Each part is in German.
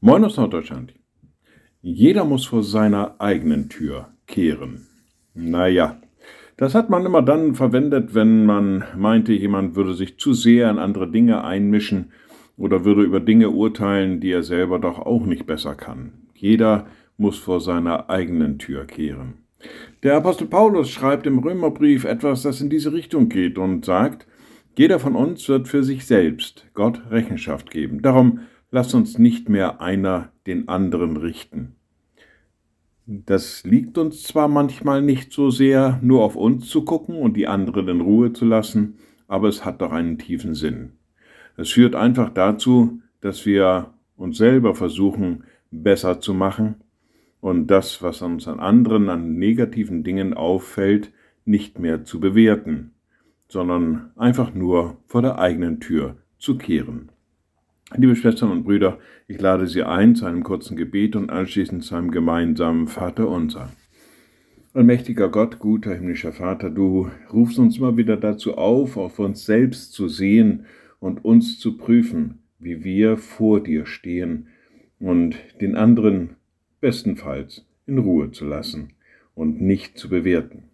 Moin aus Norddeutschland. Jeder muss vor seiner eigenen Tür kehren. Naja, das hat man immer dann verwendet, wenn man meinte, jemand würde sich zu sehr in andere Dinge einmischen oder würde über Dinge urteilen, die er selber doch auch nicht besser kann. Jeder muss vor seiner eigenen Tür kehren. Der Apostel Paulus schreibt im Römerbrief etwas, das in diese Richtung geht und sagt, jeder von uns wird für sich selbst Gott Rechenschaft geben. Darum lasst uns nicht mehr einer den anderen richten. Das liegt uns zwar manchmal nicht so sehr, nur auf uns zu gucken und die anderen in Ruhe zu lassen, aber es hat doch einen tiefen Sinn. Es führt einfach dazu, dass wir uns selber versuchen, besser zu machen und das, was uns an anderen an negativen Dingen auffällt, nicht mehr zu bewerten sondern einfach nur vor der eigenen Tür zu kehren. Liebe Schwestern und Brüder, ich lade Sie ein zu einem kurzen Gebet und anschließend zu einem gemeinsamen Vater unser. Allmächtiger Gott, guter himmlischer Vater, du rufst uns immer wieder dazu auf, auf uns selbst zu sehen und uns zu prüfen, wie wir vor dir stehen und den anderen bestenfalls in Ruhe zu lassen und nicht zu bewerten.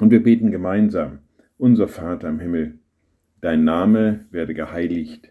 Und wir beten gemeinsam, unser Vater im Himmel, dein Name werde geheiligt,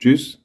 Tschüss.